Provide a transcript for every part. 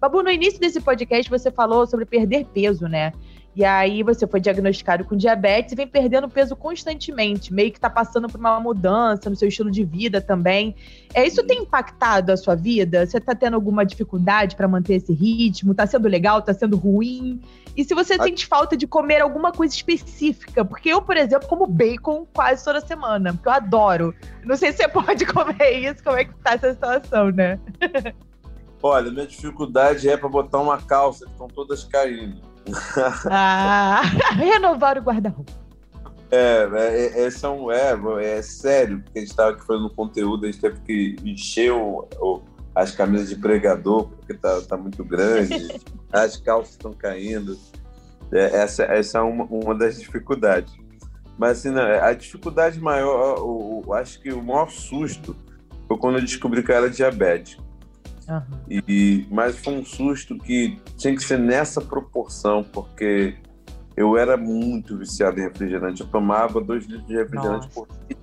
Babu, no início desse podcast você falou sobre perder peso, né? E aí você foi diagnosticado com diabetes e vem perdendo peso constantemente, meio que tá passando por uma mudança no seu estilo de vida também. É, isso tem impactado a sua vida? Você tá tendo alguma dificuldade para manter esse ritmo? Tá sendo legal? Tá sendo ruim? E se você a... sente falta de comer alguma coisa específica? Porque eu, por exemplo, como bacon quase toda semana, porque eu adoro. Não sei se você pode comer isso, como é que tá essa situação, né? Olha, minha dificuldade é para botar uma calça, que estão todas caindo. Ah, renovar o guarda-roupa. É, é, é, são, é, é sério, porque a gente estava aqui fazendo conteúdo, a gente teve que encher o, o, as camisas de pregador, porque tá, tá muito grande, as calças estão caindo. É, essa, essa é uma, uma das dificuldades. Mas assim, não, a dificuldade maior, eu, eu, acho que o maior susto foi quando eu descobri que eu era diabético. Uhum. E, mas foi um susto que tinha que ser nessa proporção, porque eu era muito viciado em refrigerante. Eu tomava dois litros de refrigerante Nossa. por dia.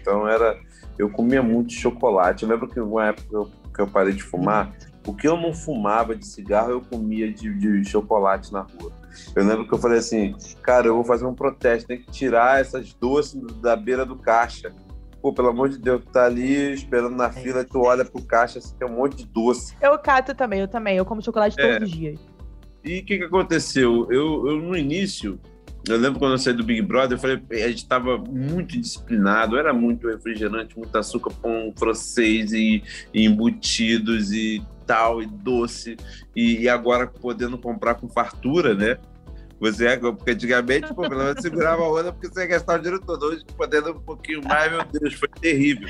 Então era, eu comia muito chocolate. Eu lembro que uma época que eu, que eu parei de fumar, o que eu não fumava de cigarro, eu comia de, de chocolate na rua. Eu lembro que eu falei assim, cara, eu vou fazer um protesto, tem que tirar essas doces da beira do caixa pô, pelo amor de Deus, tu tá ali esperando na é. fila, tu olha pro caixa, assim, tem um monte de doce. Eu cato também, eu também, eu como chocolate é. todos os dias. E o que que aconteceu? Eu, eu, no início, eu lembro quando eu saí do Big Brother, eu falei, a gente estava muito disciplinado, era muito refrigerante, muito açúcar, pão francês e, e embutidos e tal, e doce, e, e, agora podendo comprar com fartura, né? Você porque antigamente, pô, pelo menos segurava a onda porque você ia gastar o dinheiro todo. Hoje, podendo um pouquinho mais, meu Deus, foi terrível.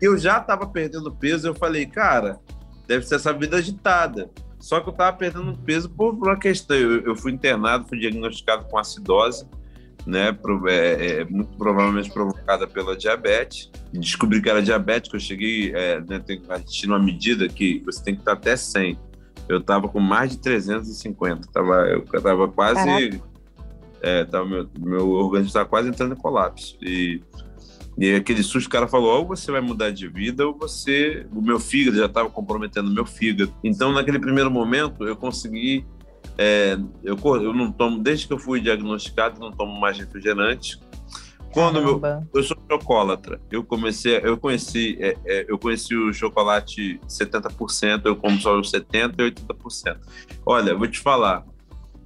Eu já estava perdendo peso, eu falei, cara, deve ser essa vida agitada. Só que eu estava perdendo peso por, uma questão. Eu, eu, fui internado, fui diagnosticado com acidose, né? É, é, muito provavelmente provocada pela diabetes. Descobri que era diabético. Eu cheguei, é, né, tem, a gente tinha uma medida que você tem que estar até 100 eu tava com mais de 350. Tava, eu tava quase. É, tava, meu, meu organismo estava quase entrando em colapso. E, e aquele susto, o cara falou: ou você vai mudar de vida, ou você. O meu fígado já estava comprometendo o meu fígado. Então, naquele primeiro momento, eu consegui. É, eu, eu não tomo, desde que eu fui diagnosticado, não tomo mais refrigerante. Quando meu, eu sou chocolatra, eu comecei, eu conheci, é, é, eu conheci o chocolate 70%, eu como só os 70% e 80%. Olha, vou te falar,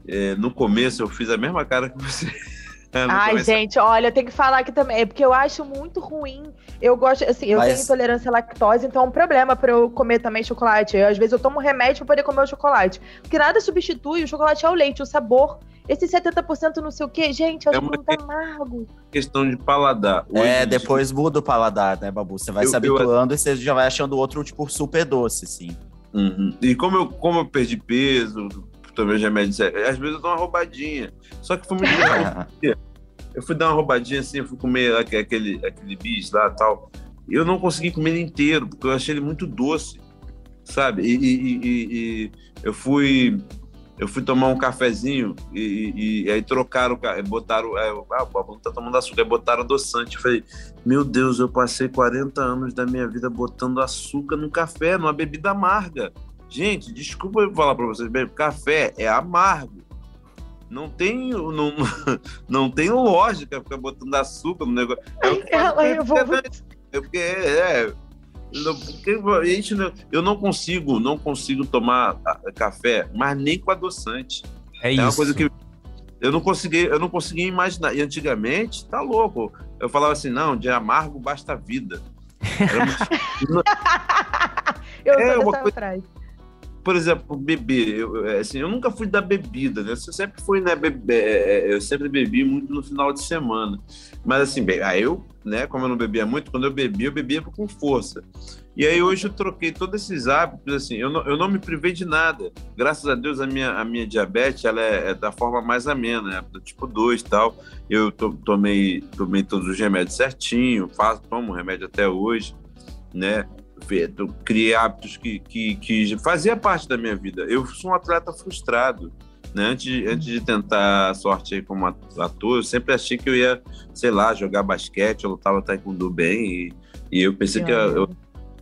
é, no começo eu fiz a mesma cara que você. Ai, começo... gente, olha, eu tenho que falar aqui também, é porque eu acho muito ruim. Eu gosto, assim, eu Mas... tenho intolerância à lactose, então é um problema para eu comer também chocolate. Eu, às vezes eu tomo remédio para poder comer o chocolate. Porque nada substitui o chocolate ao leite, o sabor esse 70% não sei o quê, gente, eu acho é muito amargo. Questão de paladar. Hoje é, depois muda o paladar, né, Babu? Você vai eu, se habituando eu... e você já vai achando o outro, tipo, super doce, sim. Uhum. E como eu, como eu perdi peso, tomei os remédios, às vezes eu dou uma roubadinha. Só que foi muito Eu fui dar uma roubadinha assim, eu fui comer aquele, aquele bis lá e tal. Eu não consegui comer ele inteiro, porque eu achei ele muito doce, sabe? E, e, e, e eu fui eu fui tomar um cafezinho e, aí trocaram, botaram, é, ah, o Babu tá tomando açúcar, aí botaram adoçante. Eu falei, meu Deus, eu passei 40 anos da minha vida botando açúcar no café, numa bebida amarga. Gente, desculpa eu falar para vocês, café é amargo. Não tem, não, não tem lógica ficar botando açúcar no negócio. É o que Ela, eu vou... É porque é, eu não consigo, não consigo tomar ah, café, mas nem com adoçante. É, é isso. uma coisa que eu não consegui, eu não conseguia imaginar. E antigamente, tá louco. Eu falava assim, não, de amargo basta a vida. Muito... eu é uma coisa... atrás por exemplo, beber, eu, é, assim, eu nunca fui da bebida, né? Eu sempre fui, né, bebe, é, é, eu sempre bebi muito no final de semana. Mas assim, bem, aí eu, né, como eu não bebia muito, quando eu bebia, eu bebia com força. E aí hoje eu troquei todos esses hábitos, assim, eu não, eu não me privei de nada. Graças a Deus a minha, a minha diabetes, ela é, é da forma mais amena, né, do tipo 2 e tal. Eu to, tomei, tomei todos os remédios certinho, faço, tomo remédio até hoje, né? Criei hábitos que, que, que fazia parte da minha vida. Eu sou um atleta frustrado. Né? Antes, antes de tentar a sorte aí como ator, eu sempre achei que eu ia, sei lá, jogar basquete, eu lutava taekwondo bem, e, e eu pensei que eu, eu,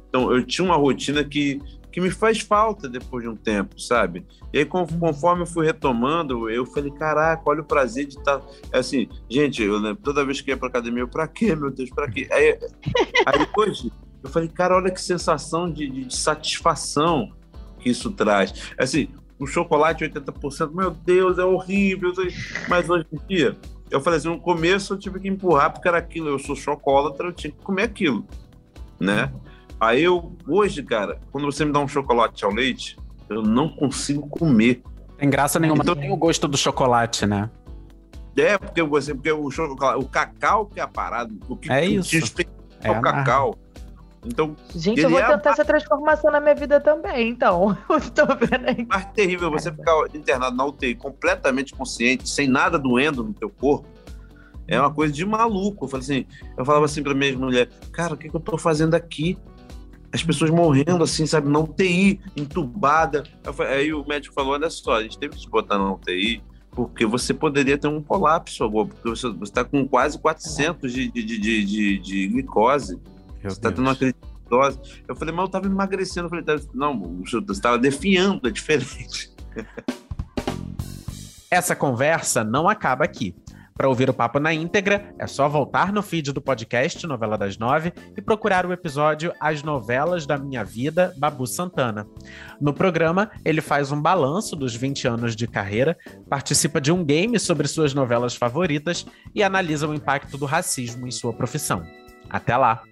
então, eu tinha uma rotina que, que me faz falta depois de um tempo, sabe? E aí, conforme eu fui retomando, eu falei, caraca, olha o prazer de estar. Tá... Assim, gente, eu lembro, toda vez que ia pra academia, eu, pra quê, meu Deus, pra quê? Aí, aí hoje, eu falei, cara, olha que sensação de, de, de satisfação que isso traz. Assim, o chocolate 80%, meu Deus, é horrível. Mas hoje em dia, eu falei assim, no começo eu tive que empurrar, porque era aquilo, eu sou chocolate, eu tinha que comer aquilo, né? Aí eu, hoje, cara, quando você me dá um chocolate ao leite, eu não consigo comer. Tem graça nenhuma, então, tem o gosto do chocolate, né? É, porque você, porque o, chocolate, o cacau que é a parada, o que é isso. é o cacau. Então, Gente, eu vou é tentar a... essa transformação na minha vida também, então. tô vendo aí. Mais terrível você ficar internado na UTI completamente consciente, sem nada doendo no teu corpo. É uma coisa de maluco. Eu, falei assim, eu falava assim pra minha mulher, cara, o que, que eu tô fazendo aqui? As pessoas morrendo assim, sabe, na UTI, entubada. Aí o médico falou: olha só, a gente teve que te botar na UTI porque você poderia ter um colapso agora, porque você está com quase 400 de, de, de, de, de glicose. Meu você está tendo uma crise de dose. Eu falei, mas eu estava emagrecendo. Eu falei, tá, não, você estava defiando, é diferente. Essa conversa não acaba aqui. Para ouvir o papo na íntegra, é só voltar no feed do podcast Novela das Nove e procurar o episódio As Novelas da Minha Vida, Babu Santana. No programa, ele faz um balanço dos 20 anos de carreira, participa de um game sobre suas novelas favoritas e analisa o impacto do racismo em sua profissão. Até lá!